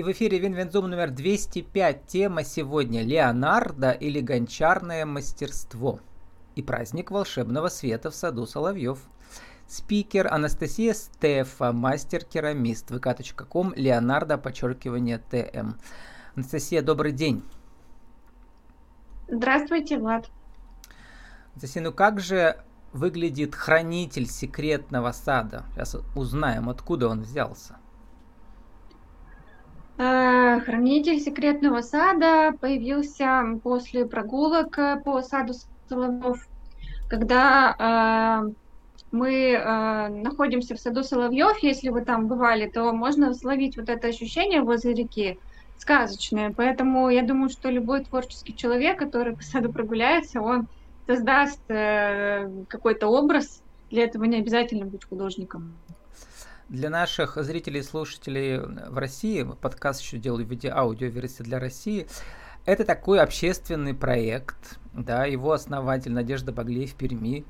И в эфире Винвензум номер 205. Тема сегодня «Леонардо или гончарное мастерство» и праздник волшебного света в саду Соловьев. Спикер Анастасия Стефа, мастер-керамист, vk.com, Леонардо, подчеркивание ТМ. Анастасия, добрый день. Здравствуйте, Влад. Анастасия, ну как же выглядит хранитель секретного сада? Сейчас узнаем, откуда он взялся. Э, хранитель секретного сада появился после прогулок э, по саду Соловьев, когда э, мы находимся в саду Соловьев, если вы там бывали, то можно словить вот это ощущение возле реки сказочное. Поэтому я думаю, что любой творческий человек, который по саду прогуляется, он создаст какой-то образ. Для этого не обязательно быть художником. Для наших зрителей и слушателей в России, подкаст еще делаю в виде аудиоверсии для России, это такой общественный проект, да, его основатель Надежда Баглеев в Перми.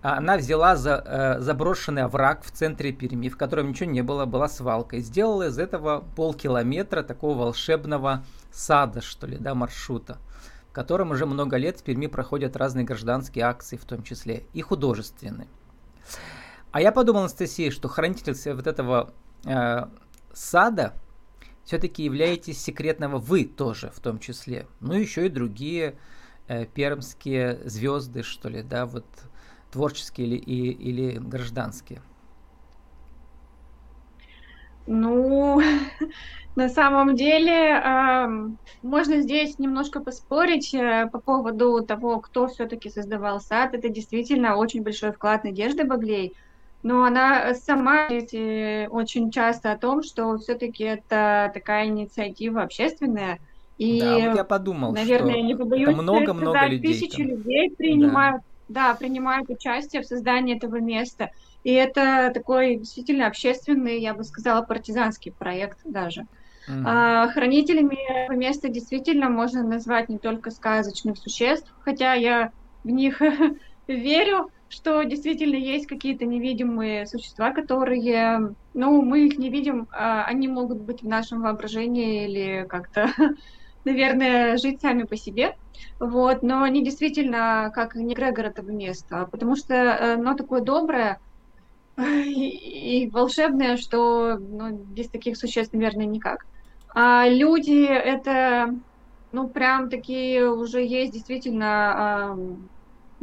Она взяла за, э, заброшенный овраг в центре Перми, в котором ничего не было, была свалка, и сделала из этого полкилометра такого волшебного сада, что ли, да, маршрута, в котором уже много лет в Перми проходят разные гражданские акции, в том числе и художественные. А я подумал, Анастасия, что хранительницей вот этого э, сада все-таки являетесь секретного вы тоже в том числе. Ну, еще и другие э, пермские звезды, что ли, да, вот творческие или, и, или гражданские. Ну, на самом деле, э, можно здесь немножко поспорить э, по поводу того, кто все-таки создавал сад. Это действительно очень большой вклад Надежды Баглей – но она сама говорит очень часто о том, что все-таки это такая инициатива общественная. И, да, вот я подумал, наверное, что не побоюсь это много-много людей. Тысячи там. людей принимают, да. да, принимают участие в создании этого места. И это такой действительно общественный, я бы сказала, партизанский проект даже. Mm. А, хранителями места действительно можно назвать не только сказочных существ, хотя я в них верю, что действительно есть какие-то невидимые существа, которые, ну, мы их не видим, а они могут быть в нашем воображении или как-то, наверное, жить сами по себе. Вот, но они действительно как не Грегор этого места, потому что э, оно такое доброе и, и волшебное, что ну, без таких существ, наверное, никак. А люди это, ну, прям такие уже есть действительно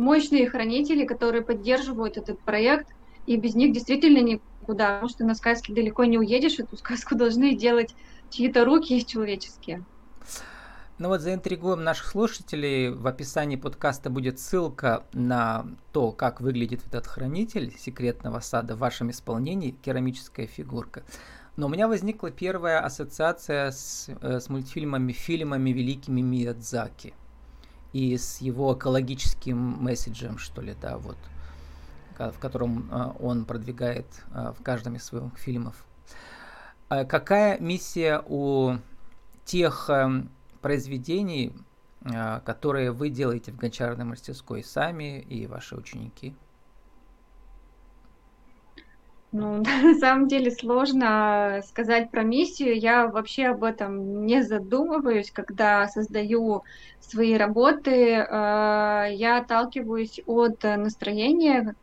мощные хранители, которые поддерживают этот проект, и без них действительно никуда, потому что на сказке далеко не уедешь, эту сказку должны делать чьи-то руки человеческие. Ну вот заинтригуем наших слушателей. В описании подкаста будет ссылка на то, как выглядит этот хранитель секретного сада в вашем исполнении, керамическая фигурка. Но у меня возникла первая ассоциация с, э, с мультфильмами, фильмами великими Миядзаки и с его экологическим месседжем, что ли, да, вот, в котором а, он продвигает а, в каждом из своих фильмов. А какая миссия у тех произведений, которые вы делаете в гончарной мастерской сами и ваши ученики? Ну, на самом деле сложно сказать про миссию. Я вообще об этом не задумываюсь, когда создаю свои работы. А, я отталкиваюсь от настроения,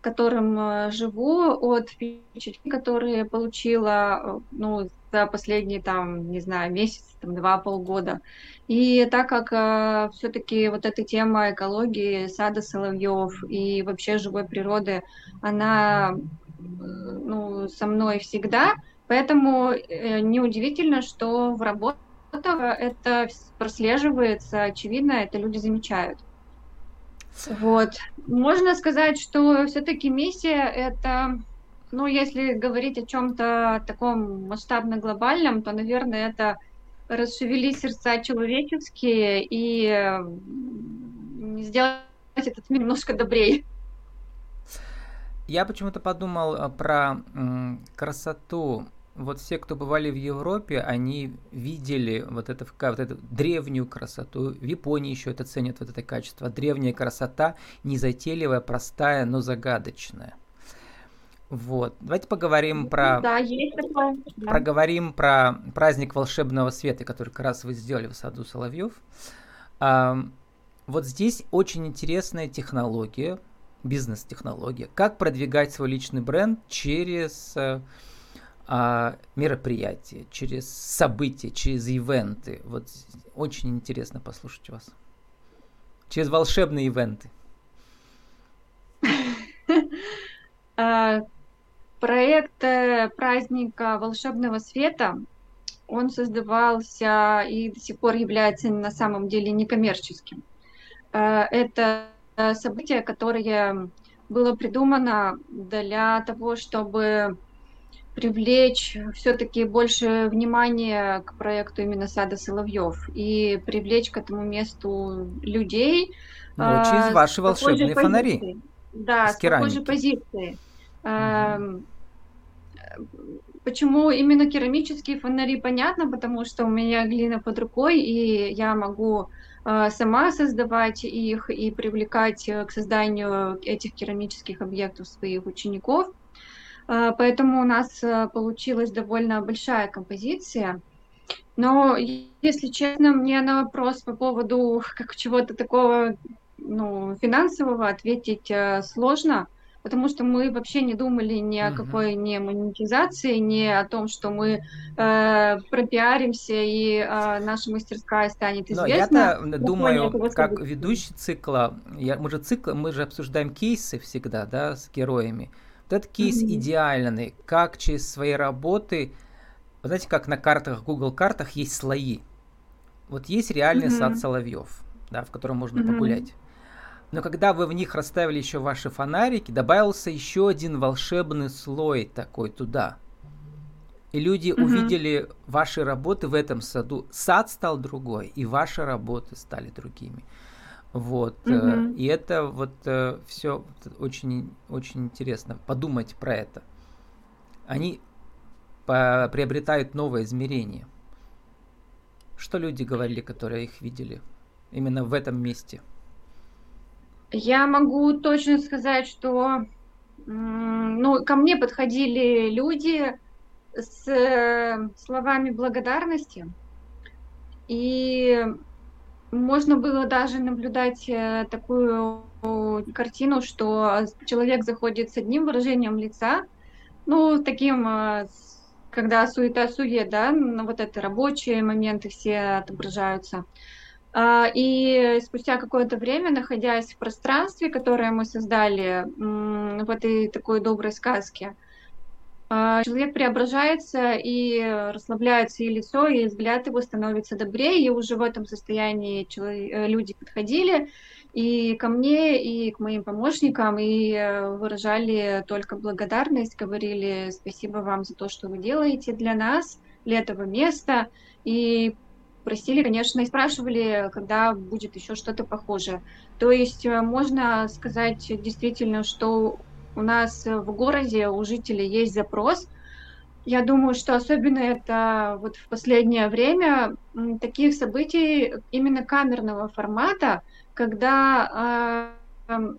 которым э, живу, от впечатлений, которые получила ну, за последние, там, не знаю, месяц, там, два, полгода. И так как э, все-таки вот эта тема экологии, сада соловьев и вообще живой природы, она ну, со мной всегда, поэтому э, неудивительно, что в работах это прослеживается, очевидно, это люди замечают. Вот. Можно сказать, что все-таки миссия это, ну, если говорить о чем-то таком масштабно-глобальном, то, наверное, это расшевелить сердца человеческие и сделать этот мир немножко добрее. Я почему-то подумал э, про красоту. Вот все, кто бывали в Европе, они видели вот, это, вот эту древнюю красоту. В Японии еще это ценят, вот это качество. Древняя красота, незатейливая, простая, но загадочная. Вот. Давайте поговорим про... Да, есть такое. Да. Проговорим про праздник волшебного света, который как раз вы сделали в саду Соловьев. А, вот здесь очень интересная технология, бизнес-технология. Как продвигать свой личный бренд через а, мероприятия, через события, через ивенты. Вот очень интересно послушать вас. Через волшебные ивенты. А, проект э, праздника волшебного света, он создавался и до сих пор является на самом деле некоммерческим. Э, это событие, которое было придумано для того, чтобы привлечь все-таки больше внимания к проекту именно сада Соловьев и привлечь к этому месту людей. Ну, через ваши волшебные фонари. Да, с, с такой же позиции. Угу. Почему именно керамические фонари, понятно, потому что у меня глина под рукой, и я могу э, сама создавать их и привлекать э, к созданию этих керамических объектов своих учеников. Э, поэтому у нас получилась довольно большая композиция. Но, если честно, мне на вопрос по поводу как чего-то такого ну, финансового ответить сложно потому что мы вообще не думали ни о какой не монетизации, ни о том, что мы э, пропиаримся и э, наша мастерская станет известна. Но я-то думаю, как ведущий цикла, я, мы же цикл, мы же обсуждаем кейсы всегда, да, с героями. Вот этот кейс mm-hmm. идеальный, как через свои работы, вы знаете, как на картах, Google картах есть слои. Вот есть реальный mm-hmm. сад Соловьев, да, в котором можно mm-hmm. погулять. Но когда вы в них расставили еще ваши фонарики, добавился еще один волшебный слой такой туда. И люди угу. увидели ваши работы в этом саду. Сад стал другой, и ваши работы стали другими. Вот. Угу. И это вот э, все очень, очень интересно подумать про это. Они по приобретают новое измерение. Что люди говорили, которые их видели именно в этом месте? Я могу точно сказать, что ну, ко мне подходили люди с э, словами благодарности, и можно было даже наблюдать э, такую картину, что человек заходит с одним выражением лица, ну, таким, э, когда суета-сует, да, вот это рабочие моменты все отображаются – и спустя какое-то время, находясь в пространстве, которое мы создали в этой такой доброй сказке, а, человек преображается и расслабляется и лицо, и взгляд его становится добрее, и уже в этом состоянии э, люди подходили и ко мне, и к моим помощникам, и э, выражали только благодарность, говорили спасибо вам за то, что вы делаете для нас, для этого места, и просили, конечно, и спрашивали, когда будет еще что-то похожее. То есть э, можно сказать действительно, что у нас в городе у жителей есть запрос. Я думаю, что особенно это вот в последнее время таких событий именно камерного формата, когда э,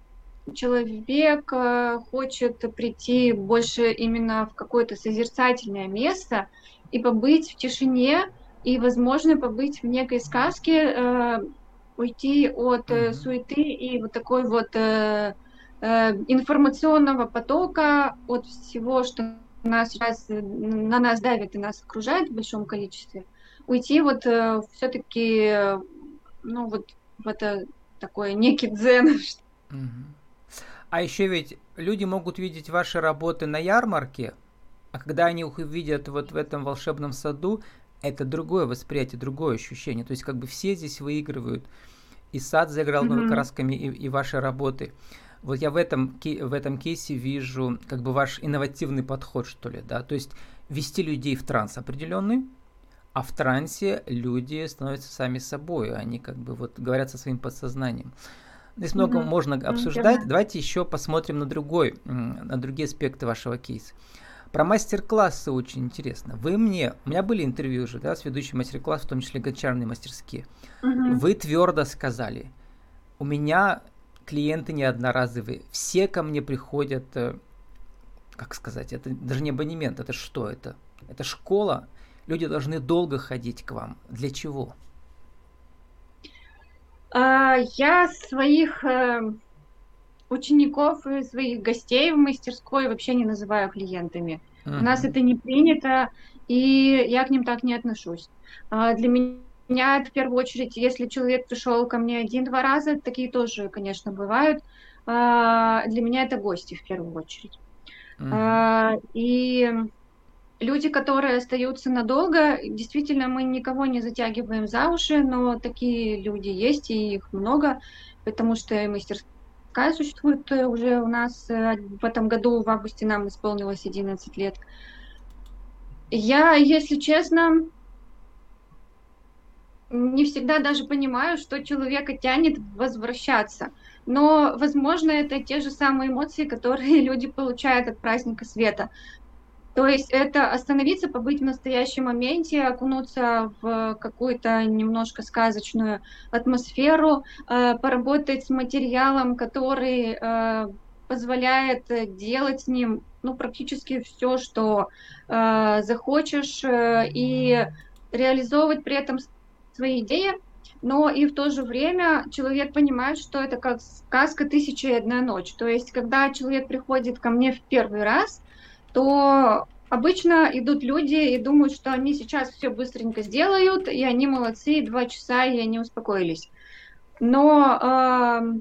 человек э, хочет прийти больше именно в какое-то созерцательное место и побыть в тишине, и, возможно, побыть в некой сказке, э, уйти от э, суеты и вот такой вот э, э, информационного потока, от всего, что нас сейчас, на нас давит и нас окружает в большом количестве, уйти вот э, все-таки, ну вот в это такое некий дзен. А еще ведь люди могут видеть ваши работы на ярмарке, а когда они их увидят вот в этом волшебном саду, это другое восприятие, другое ощущение. То есть как бы все здесь выигрывают. И сад заиграл mm-hmm. новыми красками, и, и ваши работы. Вот я в этом, в этом кейсе вижу как бы ваш инновативный подход, что ли, да, то есть вести людей в транс определенный, а в трансе люди становятся сами собой, они как бы вот говорят со своим подсознанием. Здесь mm-hmm. много можно обсуждать. Mm-hmm. Давайте еще посмотрим на другой, на другие аспекты вашего кейса. Про мастер-классы очень интересно. Вы мне, у меня были интервью уже, да, с ведущим мастер-класс, в том числе гончарные мастерские. Угу. Вы твердо сказали, у меня клиенты не одноразовые, все ко мне приходят э, как сказать, это даже не абонемент, это что это? Это школа, люди должны долго ходить к вам. Для чего? А, я своих э, учеников и своих гостей в мастерской вообще не называю клиентами. Uh-huh. У нас это не принято, и я к ним так не отношусь. А, для меня это в первую очередь, если человек пришел ко мне один-два раза, такие тоже, конечно, бывают. А, для меня это гости в первую очередь. Uh-huh. И люди, которые остаются надолго, действительно, мы никого не затягиваем за уши, но такие люди есть, и их много, потому что мастерская существует э, уже у нас э, в этом году, в августе нам исполнилось 11 лет. Я, если честно, не всегда даже понимаю, что человека тянет возвращаться. Но, возможно, это те же самые эмоции, которые люди получают от праздника света. То есть это остановиться, побыть в настоящем моменте, окунуться в какую-то немножко сказочную атмосферу, э, поработать с материалом, который э, позволяет делать с ним ну, практически все, что э, захочешь, и реализовывать при этом свои идеи, но и в то же время человек понимает, что это как сказка «Тысяча и одна ночь». То есть, когда человек приходит ко мне в первый раз, то обычно идут люди и думают, что они сейчас все быстренько сделают, и они молодцы, и два часа, и они успокоились. Но э,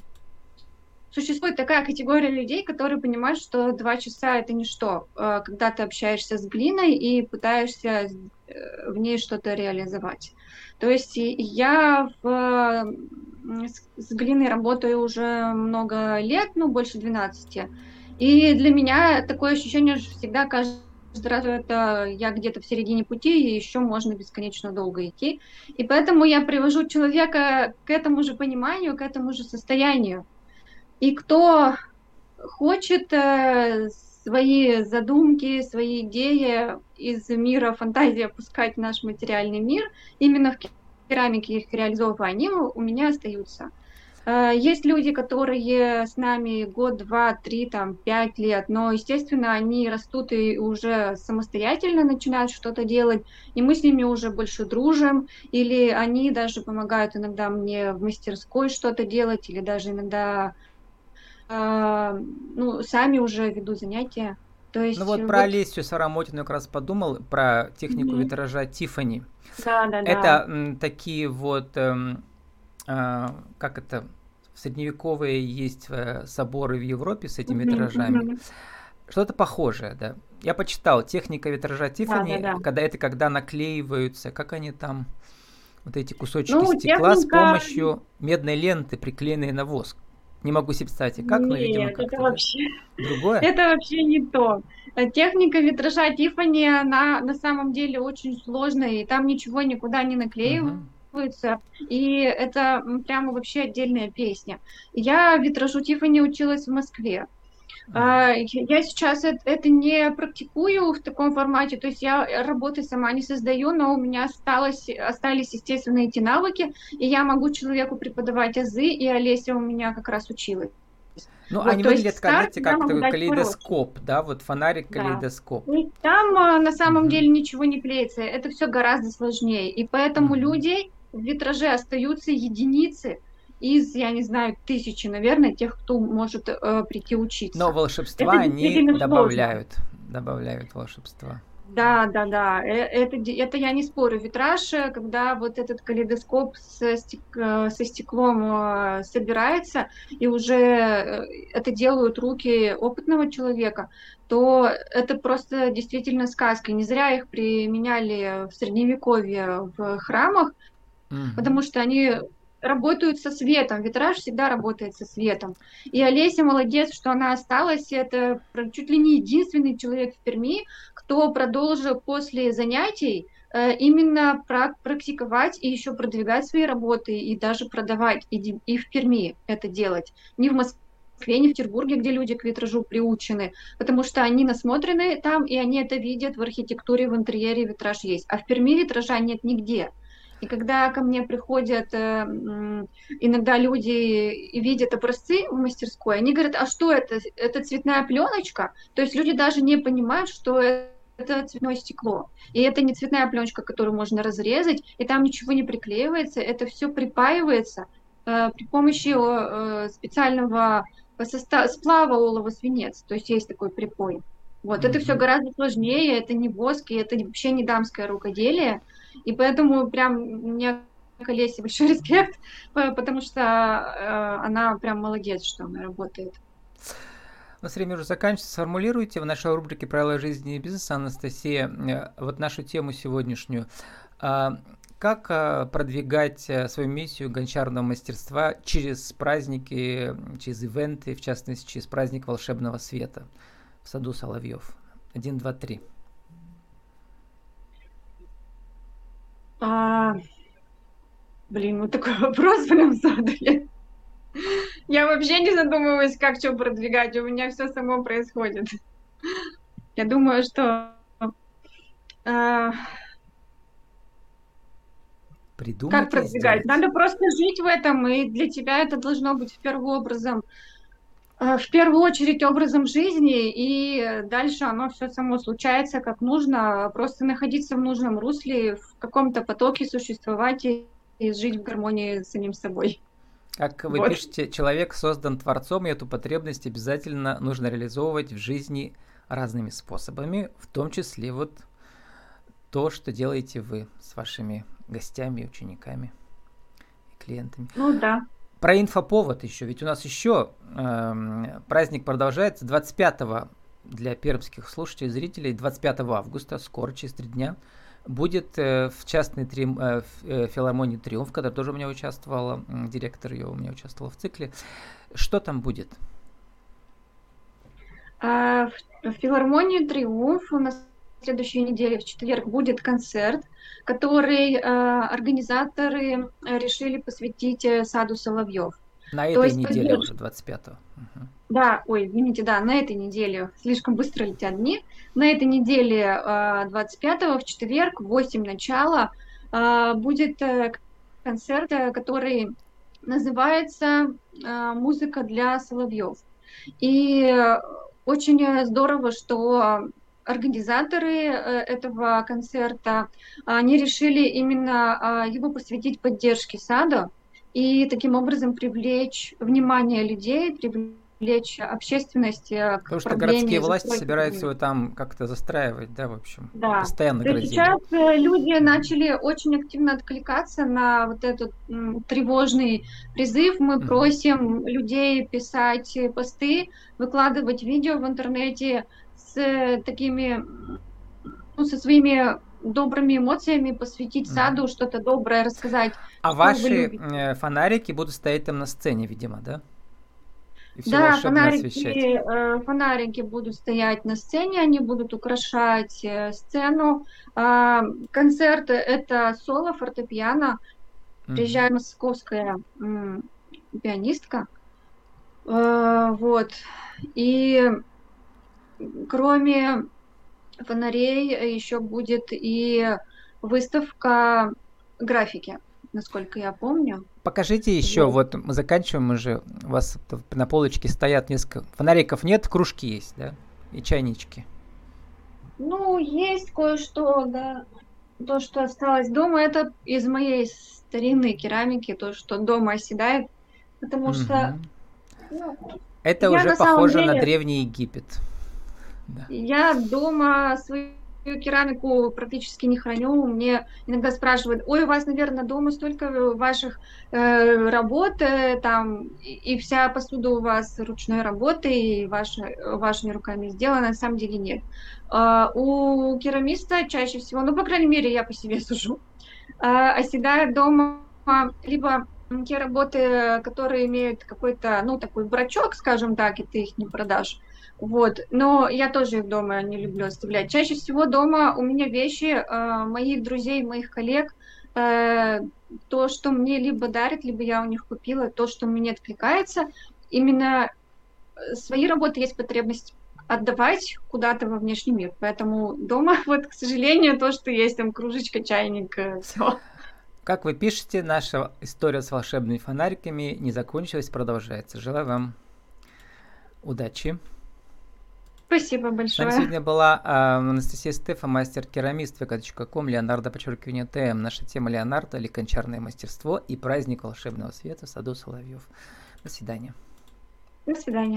существует такая категория людей, которые понимают, что два часа это ничто, э, когда ты общаешься с глиной и пытаешься э, в ней что-то реализовать. То есть я в, с глиной работаю уже много лет, ну, больше 12. И для меня такое ощущение что всегда каждый раз это я где-то в середине пути, и еще можно бесконечно долго идти. И поэтому я привожу человека к этому же пониманию, к этому же состоянию. И кто хочет э, свои задумки, свои идеи из мира фантазии опускать в наш материальный мир, именно в керамике их реализовываю, они у меня остаются. Э, есть люди, которые с нами год, два, три, там, пять лет, но, естественно, они растут и уже самостоятельно начинают что-то делать, и мы с ними уже больше дружим, или они даже помогают иногда мне в мастерской что-то делать, или даже иногда э, ну, сами уже ведут занятия. То есть, ну вот, вот... про Олесю Сарамотину как раз подумал, про технику mm-hmm. витража Тифани. Да, да, да. Это м, такие вот, эм, э, как это, средневековые есть э, соборы в Европе с этими витражами. Mm-hmm. Что-то похожее, да. Я почитал техника витража Тифани, да, да, да. когда это когда наклеиваются, как они там, вот эти кусочки ну, стекла техника... с помощью медной ленты, приклеенной на воск. Не могу себе представить, как, Нет, но, видимо, как это вообще... другое. Это вообще не то. Техника витража Тифани, она на самом деле очень сложная, и там ничего никуда не наклеивается. Uh-huh. И это прямо вообще отдельная песня. Я витражу Тифани училась в Москве. Uh-huh. Я сейчас это, не практикую в таком формате, то есть я работы сама не создаю, но у меня осталось, остались, естественно, эти навыки, и я могу человеку преподавать азы, и Олеся у меня как раз училась. Ну, вот, они выглядят, знаете, как такой калейдоскоп, уроки. да, вот фонарик калейдоскоп. Да. И там а, на самом угу. деле ничего не клеится, это все гораздо сложнее, и поэтому угу. людей в витраже остаются единицы, из, я не знаю, тысячи, наверное, тех, кто может э, прийти учиться. Но волшебства это они добавляют, добавляют волшебства. Да, да, да, э, это, это я не спорю. Витраж, э, когда вот этот калейдоскоп со, стек, э, со стеклом собирается, и уже это делают руки опытного человека, то это просто действительно сказка. Не зря их применяли в Средневековье в храмах, mm-hmm. потому что они работают со светом. Витраж всегда работает со светом. И Олеся молодец, что она осталась. Это чуть ли не единственный человек в Перми, кто продолжил после занятий э, именно практиковать и еще продвигать свои работы и даже продавать и, и в Перми это делать. Не в Москве, не в Петербурге, где люди к витражу приучены, потому что они насмотрены там, и они это видят в архитектуре, в интерьере витраж есть. А в Перми витража нет нигде. И когда ко мне приходят э, иногда люди и видят образцы в мастерской, они говорят, а что это? Это цветная пленочка? То есть люди даже не понимают, что это цветное стекло. И это не цветная пленочка, которую можно разрезать, и там ничего не приклеивается, это все припаивается э, при помощи э, специального состава, сплава олово-свинец. То есть есть такой припой. Вот, mm-hmm. это все гораздо сложнее, это не воск, и это вообще не дамское рукоделие. И поэтому прям у меня к большой респект, потому что э, она прям молодец, что она работает. У нас время уже заканчивается. Сформулируйте в нашей рубрике «Правила жизни и бизнеса», Анастасия, э, вот нашу тему сегодняшнюю. А, как э, продвигать свою миссию гончарного мастерства через праздники, через ивенты, в частности, через праздник волшебного света в саду Соловьев? Один, два, три. А, блин, вот такой вопрос прям задали. Я вообще не задумываюсь, как что продвигать. У меня все само происходит. Я думаю, что э, Придумайте как продвигать? Надо просто жить в этом, и для тебя это должно быть в первую образом в первую очередь образом жизни, и дальше оно все само случается как нужно, просто находиться в нужном русле, в каком-то потоке существовать и, и жить в гармонии с самим собой. Как вы вот. пишете, человек создан Творцом, и эту потребность обязательно нужно реализовывать в жизни разными способами, в том числе вот то, что делаете вы с вашими гостями, учениками и клиентами. Ну да. Про инфоповод еще, ведь у нас еще э, праздник продолжается 25 для пермских слушателей и зрителей 25 августа, скоро, через три дня, будет э, в частной трим, э, э, филармонии «Триумф», которая тоже у меня участвовала, э, директор ее у меня участвовал в цикле. Что там будет? А, в, в филармонии «Триумф» у нас следующей неделе, в четверг, будет концерт, который э, организаторы решили посвятить э, саду Соловьев. На этой есть, неделе поддерж... уже, 25-го. Угу. Да, ой, извините, да, на этой неделе, слишком быстро летят дни. На этой неделе, э, 25-го, в четверг, в 8 начала, э, будет э, концерт, э, который называется э, «Музыка для Соловьев». И э, очень здорово, что организаторы э, этого концерта, они решили именно а, его посвятить поддержке сада и таким образом привлечь внимание людей, привлечь общественность э, Потому что городские власти собираются его там как-то застраивать, да, в общем, да. постоянно То Сейчас э, люди начали очень активно откликаться на вот этот м, тревожный призыв. Мы mm-hmm. просим людей писать посты, выкладывать видео в интернете, с такими, ну, со своими добрыми эмоциями посвятить саду, что-то доброе рассказать. А ваши э, фонарики будут стоять там на сцене, видимо, да? да, фонарики, э, фонарики будут стоять на сцене, они будут украшать э, сцену. Э, концерт это соло фортепиано. Приезжает московская э, пианистка. Э, вот. И Кроме фонарей еще будет и выставка графики, насколько я помню. Покажите еще, вот, вот мы заканчиваем уже, у вас на полочке стоят несколько, фонариков нет, кружки есть, да, и чайнички. Ну, есть кое-что, да, то, что осталось дома, это из моей старинной керамики, то, что дома оседает, потому угу. что... Ну, это уже похоже деле... на Древний Египет. Я дома свою керамику практически не храню. Мне иногда спрашивают, ой, у вас, наверное, дома столько ваших э, работ, э, там, и, и вся посуда у вас ручной работы, и ваши, вашими руками сделана, на самом деле нет. Э, у керамиста чаще всего, ну, по крайней мере, я по себе сужу, э, оседает дома либо те работы, которые имеют какой-то, ну, такой брачок, скажем так, и ты их не продашь, вот, но я тоже их дома не люблю оставлять. Чаще всего дома у меня вещи э, моих друзей, моих коллег, э, то, что мне либо дарят, либо я у них купила, то, что мне откликается. Именно э, свои работы есть потребность отдавать куда-то во внешний мир. Поэтому дома, вот, к сожалению, то, что есть там кружечка, чайник, э, все. как вы пишете, наша история с волшебными фонариками не закончилась, продолжается. Желаю вам удачи. Спасибо большое. С нами сегодня была э, Анастасия Стефа, мастер-керамист vk.com, Леонардо, подчеркивание ТМ. Наша тема Леонардо или кончарное мастерство и праздник волшебного света в саду Соловьев. До свидания. До свидания.